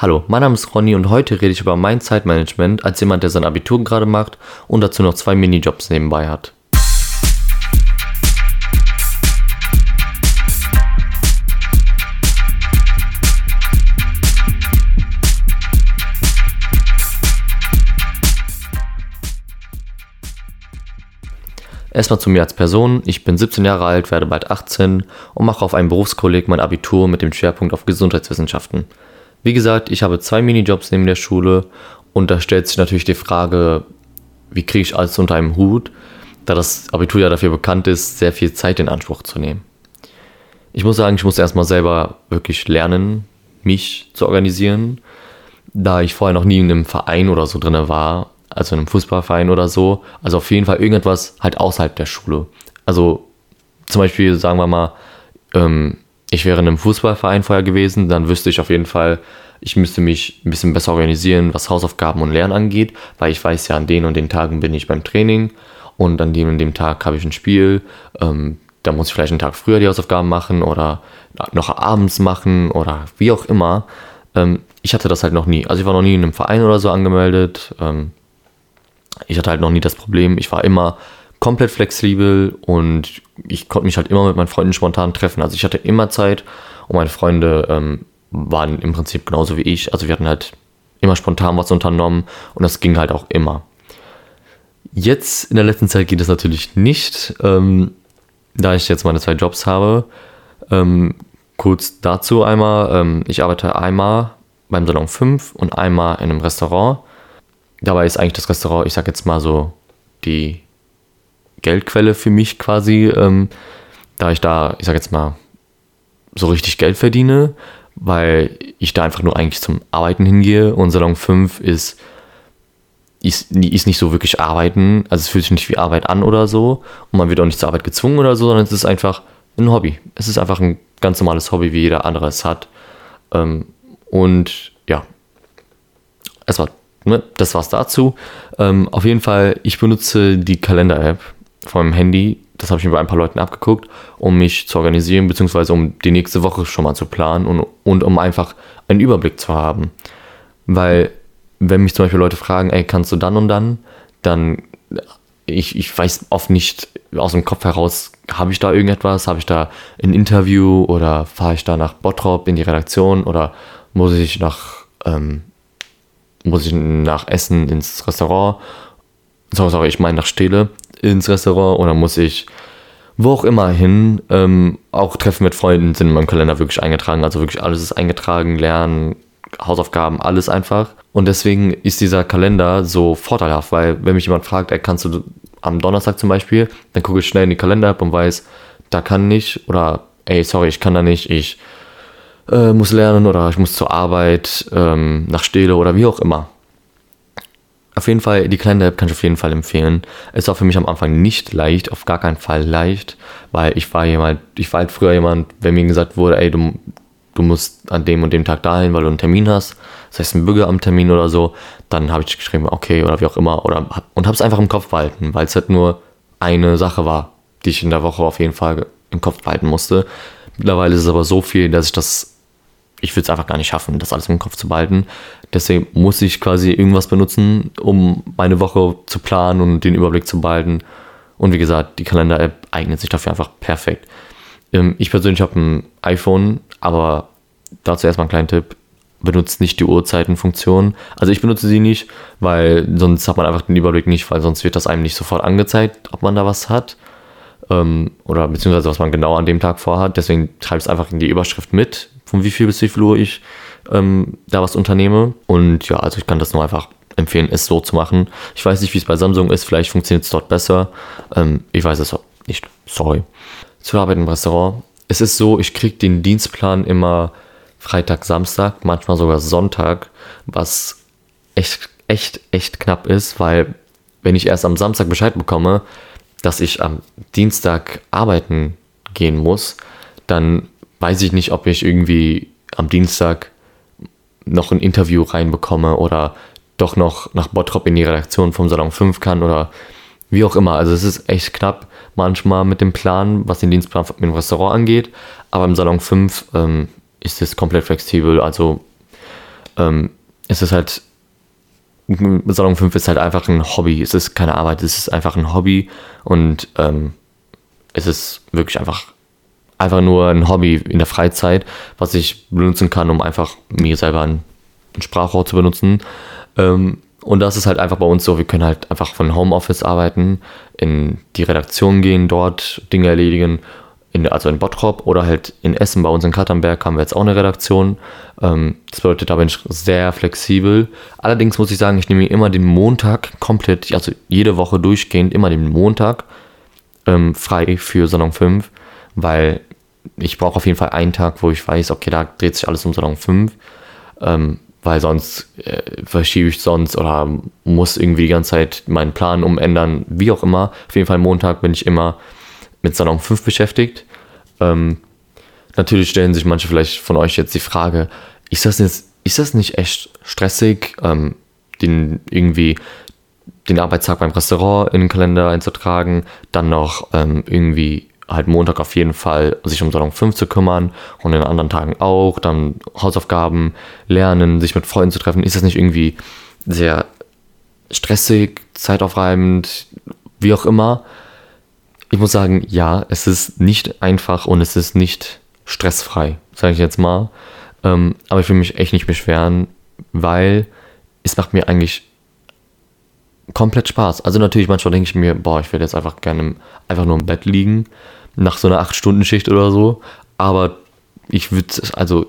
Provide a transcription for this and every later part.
Hallo, mein Name ist Ronny und heute rede ich über mein Zeitmanagement als jemand, der sein Abitur gerade macht und dazu noch zwei Minijobs nebenbei hat. Erstmal zu mir als Person. Ich bin 17 Jahre alt, werde bald 18 und mache auf einem Berufskolleg mein Abitur mit dem Schwerpunkt auf Gesundheitswissenschaften. Wie gesagt, ich habe zwei Minijobs neben der Schule und da stellt sich natürlich die Frage, wie kriege ich alles unter einem Hut, da das Abitur ja dafür bekannt ist, sehr viel Zeit in Anspruch zu nehmen. Ich muss sagen, ich muss erstmal selber wirklich lernen, mich zu organisieren, da ich vorher noch nie in einem Verein oder so drin war, also in einem Fußballverein oder so. Also auf jeden Fall irgendetwas halt außerhalb der Schule. Also zum Beispiel, sagen wir mal, ähm, ich wäre in einem Fußballverein vorher gewesen, dann wüsste ich auf jeden Fall, ich müsste mich ein bisschen besser organisieren, was Hausaufgaben und Lernen angeht, weil ich weiß ja, an den und den Tagen bin ich beim Training und an dem und dem Tag habe ich ein Spiel. Ähm, da muss ich vielleicht einen Tag früher die Hausaufgaben machen oder noch abends machen oder wie auch immer. Ähm, ich hatte das halt noch nie. Also ich war noch nie in einem Verein oder so angemeldet. Ähm, ich hatte halt noch nie das Problem. Ich war immer komplett flexibel und ich konnte mich halt immer mit meinen Freunden spontan treffen. Also ich hatte immer Zeit und meine Freunde ähm, waren im Prinzip genauso wie ich. Also wir hatten halt immer spontan was unternommen und das ging halt auch immer. Jetzt in der letzten Zeit geht es natürlich nicht, ähm, da ich jetzt meine zwei Jobs habe. Ähm, kurz dazu einmal, ähm, ich arbeite einmal beim Salon 5 und einmal in einem Restaurant. Dabei ist eigentlich das Restaurant, ich sag jetzt mal so, die Geldquelle für mich quasi, ähm, da ich da, ich sag jetzt mal, so richtig Geld verdiene, weil ich da einfach nur eigentlich zum Arbeiten hingehe und Salon 5 ist, ist, ist nicht so wirklich Arbeiten, also es fühlt sich nicht wie Arbeit an oder so und man wird auch nicht zur Arbeit gezwungen oder so, sondern es ist einfach ein Hobby. Es ist einfach ein ganz normales Hobby, wie jeder andere es hat. Ähm, und ja, es war, ne, das war's dazu. Ähm, auf jeden Fall, ich benutze die Kalender-App meinem Handy. Das habe ich mir bei ein paar Leuten abgeguckt, um mich zu organisieren, beziehungsweise um die nächste Woche schon mal zu planen und, und um einfach einen Überblick zu haben. Weil, wenn mich zum Beispiel Leute fragen, ey, kannst du dann und dann, dann ich, ich weiß oft nicht aus dem Kopf heraus, habe ich da irgendetwas, habe ich da ein Interview oder fahre ich da nach Bottrop in die Redaktion oder muss ich nach, ähm, muss ich nach Essen ins Restaurant, sorry, ich meine nach Stele ins Restaurant oder muss ich wo auch immer hin. Ähm, auch Treffen mit Freunden sind in meinem Kalender wirklich eingetragen. Also wirklich alles ist eingetragen, Lernen, Hausaufgaben, alles einfach. Und deswegen ist dieser Kalender so vorteilhaft, weil wenn mich jemand fragt, ey, kannst du am Donnerstag zum Beispiel, dann gucke ich schnell in die Kalender-App und weiß, da kann nicht oder ey, sorry, ich kann da nicht, ich äh, muss lernen oder ich muss zur Arbeit, ähm, nach Stele oder wie auch immer. Auf jeden Fall, die Kalender-App kann ich auf jeden Fall empfehlen. Es war für mich am Anfang nicht leicht, auf gar keinen Fall leicht, weil ich war jemand, ich war halt früher jemand, wenn mir gesagt wurde, ey, du, du musst an dem und dem Tag dahin, weil du einen Termin hast, das heißt ein Bürgeramttermin oder so, dann habe ich geschrieben, okay, oder wie auch immer, oder und habe es einfach im Kopf behalten, weil es halt nur eine Sache war, die ich in der Woche auf jeden Fall im Kopf behalten musste. Mittlerweile ist es aber so viel, dass ich das ich würde es einfach gar nicht schaffen, das alles im Kopf zu behalten. Deswegen muss ich quasi irgendwas benutzen, um meine Woche zu planen und den Überblick zu behalten. Und wie gesagt, die Kalender-App eignet sich dafür einfach perfekt. Ähm, ich persönlich habe ein iPhone, aber dazu erstmal ein kleiner Tipp. Benutzt nicht die Uhrzeitenfunktion. Also ich benutze sie nicht, weil sonst hat man einfach den Überblick nicht, weil sonst wird das einem nicht sofort angezeigt, ob man da was hat. Ähm, oder beziehungsweise was man genau an dem Tag vorhat. Deswegen ich es einfach in die Überschrift mit, von wie viel bis wie viel Uhr ich ähm, da was unternehme. Und ja, also ich kann das nur einfach empfehlen, es so zu machen. Ich weiß nicht, wie es bei Samsung ist, vielleicht funktioniert es dort besser. Ähm, ich weiß es nicht, sorry. Zur Arbeit im Restaurant. Es ist so, ich kriege den Dienstplan immer Freitag, Samstag, manchmal sogar Sonntag, was echt, echt, echt knapp ist, weil wenn ich erst am Samstag Bescheid bekomme, dass ich am Dienstag arbeiten gehen muss, dann weiß ich nicht, ob ich irgendwie am Dienstag noch ein Interview reinbekomme oder doch noch nach Bottrop in die Redaktion vom Salon 5 kann oder wie auch immer. Also es ist echt knapp manchmal mit dem Plan, was den Dienstplan im Restaurant angeht, aber im Salon 5 ähm, ist es komplett flexibel. Also ähm, es ist halt, Salon 5 ist halt einfach ein Hobby. Es ist keine Arbeit, es ist einfach ein Hobby und ähm, es ist wirklich einfach, einfach nur ein Hobby in der Freizeit, was ich benutzen kann, um einfach mir selber ein, ein Sprachrohr zu benutzen. Ähm, und das ist halt einfach bei uns so, wir können halt einfach von Homeoffice arbeiten, in die Redaktion gehen, dort Dinge erledigen, in, also in Bottrop oder halt in Essen, bei uns in Katernberg haben wir jetzt auch eine Redaktion. Ähm, das bedeutet, da bin ich sehr flexibel. Allerdings muss ich sagen, ich nehme immer den Montag komplett, also jede Woche durchgehend, immer den Montag ähm, frei für Salon 5, weil ich brauche auf jeden Fall einen Tag, wo ich weiß, okay, da dreht sich alles um Salon 5. Ähm, weil sonst äh, verschiebe ich sonst oder muss irgendwie die ganze Zeit meinen Plan umändern, wie auch immer. Auf jeden Fall Montag bin ich immer mit Salon 5 beschäftigt. Ähm, natürlich stellen sich manche vielleicht von euch jetzt die Frage, ist das, jetzt, ist das nicht echt stressig, ähm, den irgendwie den Arbeitstag beim Restaurant in den Kalender einzutragen, dann noch ähm, irgendwie halt Montag auf jeden Fall sich um Salon 5 zu kümmern und in anderen Tagen auch, dann Hausaufgaben, lernen, sich mit Freunden zu treffen. Ist das nicht irgendwie sehr stressig, zeitaufreibend, wie auch immer? Ich muss sagen, ja, es ist nicht einfach und es ist nicht stressfrei, sage ich jetzt mal. Ähm, aber ich will mich echt nicht beschweren, weil es macht mir eigentlich komplett Spaß. Also natürlich manchmal denke ich mir, boah, ich würde jetzt einfach gerne einfach nur im Bett liegen nach so einer 8-Stunden-Schicht oder so. Aber ich würde, also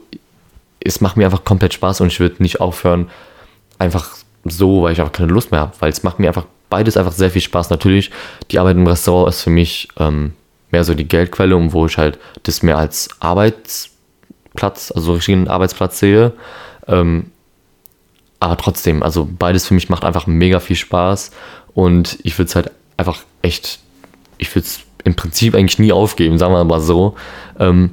es macht mir einfach komplett Spaß und ich würde nicht aufhören, einfach so, weil ich einfach keine Lust mehr habe, weil es macht mir einfach beides einfach sehr viel Spaß. Natürlich, die Arbeit im Restaurant ist für mich ähm, mehr so die Geldquelle, um wo ich halt das mehr als Arbeitsplatz, also richtigen Arbeitsplatz sehe. Ähm, aber trotzdem, also beides für mich macht einfach mega viel Spaß und ich würde es halt einfach echt, ich würde es im Prinzip eigentlich nie aufgeben, sagen wir mal so. Ähm,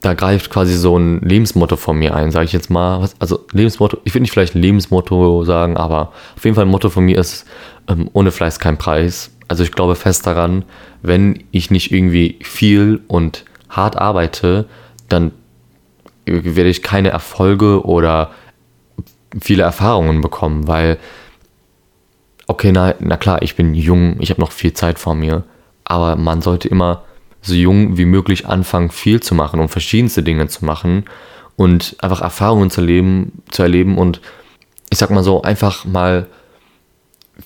da greift quasi so ein Lebensmotto von mir ein, sage ich jetzt mal. Also Lebensmotto, ich würde nicht vielleicht ein Lebensmotto sagen, aber auf jeden Fall ein Motto von mir ist, ähm, ohne Fleiß kein Preis. Also ich glaube fest daran, wenn ich nicht irgendwie viel und hart arbeite, dann werde ich keine Erfolge oder viele Erfahrungen bekommen, weil, okay, na, na klar, ich bin jung, ich habe noch viel Zeit vor mir, aber man sollte immer so jung wie möglich anfangen, viel zu machen und verschiedenste Dinge zu machen und einfach Erfahrungen zu, leben, zu erleben und ich sag mal so, einfach mal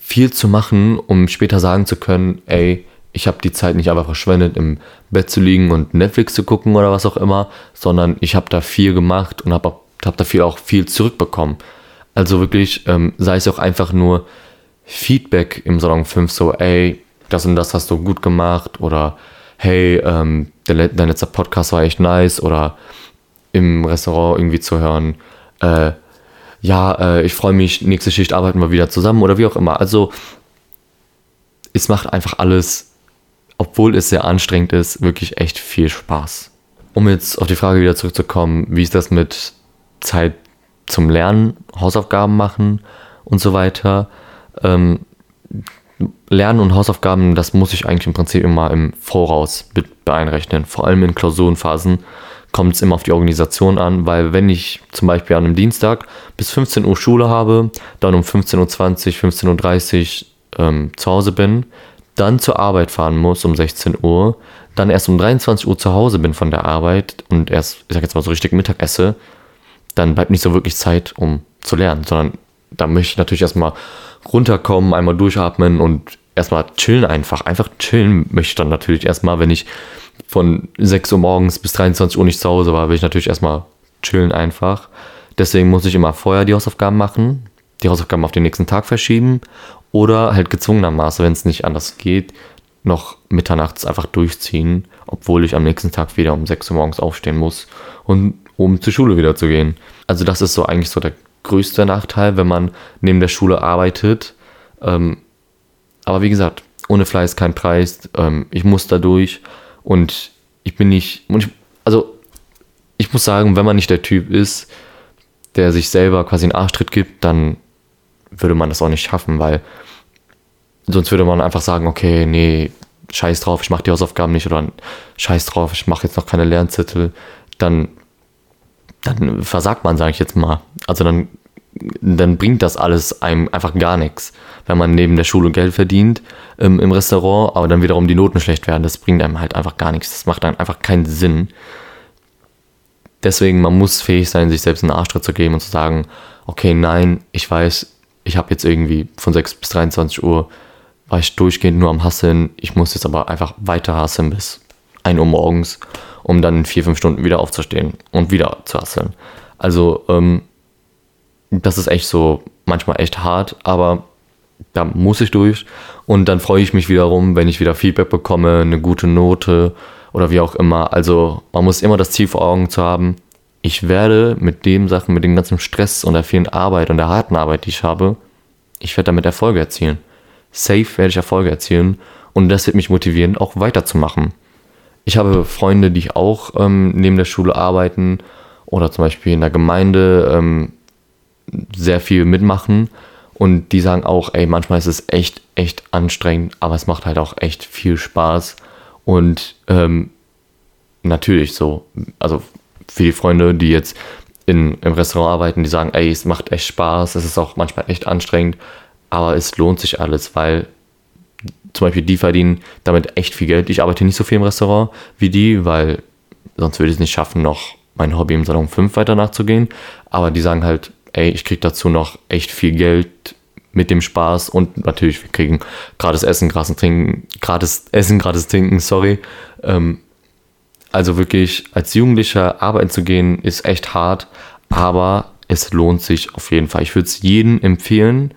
viel zu machen, um später sagen zu können, ey, ich habe die Zeit nicht einfach verschwendet, im Bett zu liegen und Netflix zu gucken oder was auch immer, sondern ich habe da viel gemacht und habe hab dafür auch viel zurückbekommen. Also wirklich, ähm, sei es auch einfach nur Feedback im Salon 5, so, ey, das und das hast du gut gemacht oder hey, ähm, dein letzter Podcast war echt nice oder im Restaurant irgendwie zu hören, äh, ja, äh, ich freue mich, nächste Schicht arbeiten wir wieder zusammen oder wie auch immer. Also es macht einfach alles, obwohl es sehr anstrengend ist, wirklich echt viel Spaß. Um jetzt auf die Frage wieder zurückzukommen, wie ist das mit Zeit zum Lernen, Hausaufgaben machen und so weiter. Ähm, Lernen und Hausaufgaben, das muss ich eigentlich im Prinzip immer im Voraus beeinrechnen. Vor allem in Klausurenphasen kommt es immer auf die Organisation an, weil wenn ich zum Beispiel an einem Dienstag bis 15 Uhr Schule habe, dann um 15.20 Uhr, 15.30 Uhr ähm, zu Hause bin, dann zur Arbeit fahren muss um 16 Uhr, dann erst um 23 Uhr zu Hause bin von der Arbeit und erst, ich sag jetzt mal so richtig Mittag esse, dann bleibt nicht so wirklich Zeit, um zu lernen, sondern da möchte ich natürlich erstmal runterkommen, einmal durchatmen und erstmal chillen einfach. Einfach chillen möchte ich dann natürlich erstmal, wenn ich von 6 Uhr morgens bis 23 Uhr nicht zu Hause war, will ich natürlich erstmal chillen einfach. Deswegen muss ich immer vorher die Hausaufgaben machen, die Hausaufgaben auf den nächsten Tag verschieben oder halt gezwungenermaßen, wenn es nicht anders geht, noch mitternachts einfach durchziehen, obwohl ich am nächsten Tag wieder um 6 Uhr morgens aufstehen muss und um zur Schule wieder zu gehen. Also das ist so eigentlich so der größte Nachteil, wenn man neben der Schule arbeitet. Ähm, aber wie gesagt, ohne Fleiß kein Preis. Ähm, ich muss da durch und ich bin nicht. Ich, also, ich muss sagen, wenn man nicht der Typ ist, der sich selber quasi einen Arschtritt gibt, dann würde man das auch nicht schaffen, weil sonst würde man einfach sagen, okay, nee, scheiß drauf, ich mache die Hausaufgaben nicht oder scheiß drauf, ich mache jetzt noch keine Lernzettel, dann dann versagt man, sage ich jetzt mal. Also dann, dann bringt das alles einem einfach gar nichts. Wenn man neben der Schule Geld verdient ähm, im Restaurant, aber dann wiederum die Noten schlecht werden, das bringt einem halt einfach gar nichts. Das macht dann einfach keinen Sinn. Deswegen, man muss fähig sein, sich selbst einen Arschtritt zu geben und zu sagen, okay, nein, ich weiß, ich habe jetzt irgendwie von 6 bis 23 Uhr war ich durchgehend nur am Hasseln. Ich muss jetzt aber einfach weiter hasseln bis 1 Uhr morgens, um dann in 4, 5 Stunden wieder aufzustehen und wieder zu hasseln. Also, ähm, das ist echt so manchmal echt hart, aber da muss ich durch. Und dann freue ich mich wiederum, wenn ich wieder Feedback bekomme, eine gute Note oder wie auch immer. Also man muss immer das Ziel vor Augen zu haben, ich werde mit den Sachen, mit dem ganzen Stress und der vielen Arbeit und der harten Arbeit, die ich habe, ich werde damit Erfolge erzielen safe werde ich Erfolge erzielen und das wird mich motivieren, auch weiterzumachen. Ich habe Freunde, die auch ähm, neben der Schule arbeiten oder zum Beispiel in der Gemeinde ähm, sehr viel mitmachen. Und die sagen auch, ey, manchmal ist es echt, echt anstrengend, aber es macht halt auch echt viel Spaß. Und ähm, natürlich so, also für die Freunde, die jetzt in, im Restaurant arbeiten, die sagen, ey, es macht echt Spaß, es ist auch manchmal echt anstrengend, aber es lohnt sich alles, weil zum Beispiel die verdienen damit echt viel Geld. Ich arbeite nicht so viel im Restaurant wie die, weil sonst würde ich es nicht schaffen, noch mein Hobby im Salon 5 weiter nachzugehen. Aber die sagen halt, ey, ich kriege dazu noch echt viel Geld mit dem Spaß und natürlich, wir kriegen gratis Essen, gratis Trinken, gratis Essen, gratis Trinken, sorry. Ähm, also wirklich als Jugendlicher arbeiten zu gehen, ist echt hart, aber es lohnt sich auf jeden Fall. Ich würde es jedem empfehlen,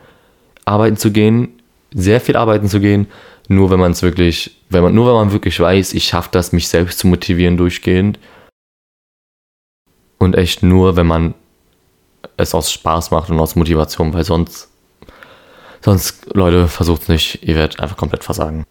arbeiten zu gehen, sehr viel arbeiten zu gehen, nur wenn man es wirklich, wenn man, nur wenn man wirklich weiß, ich schaffe das, mich selbst zu motivieren durchgehend. Und echt nur, wenn man es aus Spaß macht und aus Motivation, weil sonst, sonst, Leute, versucht es nicht, ihr werdet einfach komplett versagen.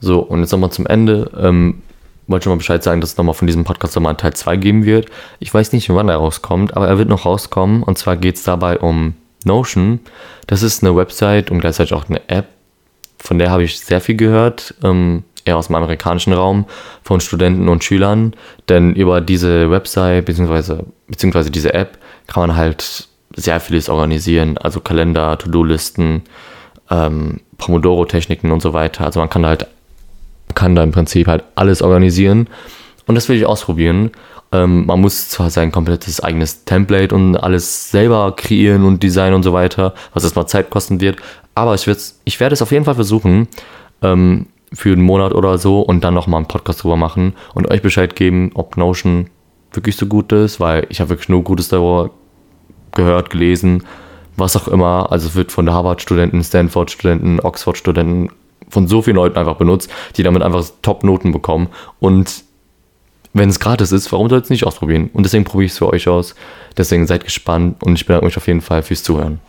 So, und jetzt nochmal zum Ende. Ähm, wollte schon mal Bescheid sagen, dass es nochmal von diesem Podcast nochmal Teil 2 geben wird. Ich weiß nicht, wann er rauskommt, aber er wird noch rauskommen. Und zwar geht es dabei um Notion, das ist eine Website und gleichzeitig auch eine App, von der habe ich sehr viel gehört, ähm, eher aus dem amerikanischen Raum, von Studenten und Schülern. Denn über diese Website bzw. beziehungsweise diese App kann man halt sehr vieles organisieren, also Kalender, To-Do-Listen, ähm, Pomodoro-Techniken und so weiter. Also man kann halt kann da im Prinzip halt alles organisieren und das will ich ausprobieren ähm, man muss zwar sein komplettes eigenes Template und alles selber kreieren und designen und so weiter, was erstmal Zeit kosten wird, aber ich, ich werde es auf jeden Fall versuchen, ähm, für einen Monat oder so und dann nochmal einen Podcast drüber machen und euch Bescheid geben, ob Notion wirklich so gut ist, weil ich habe wirklich nur Gutes darüber gehört, gelesen, was auch immer. Also es wird von Harvard-Studenten, Stanford-Studenten, Oxford-Studenten, von so vielen Leuten einfach benutzt, die damit einfach Top-Noten bekommen. Und wenn es gratis ist, warum soll es nicht ausprobieren? Und deswegen probiere ich es für euch aus. Deswegen seid gespannt und ich bedanke mich auf jeden Fall fürs Zuhören.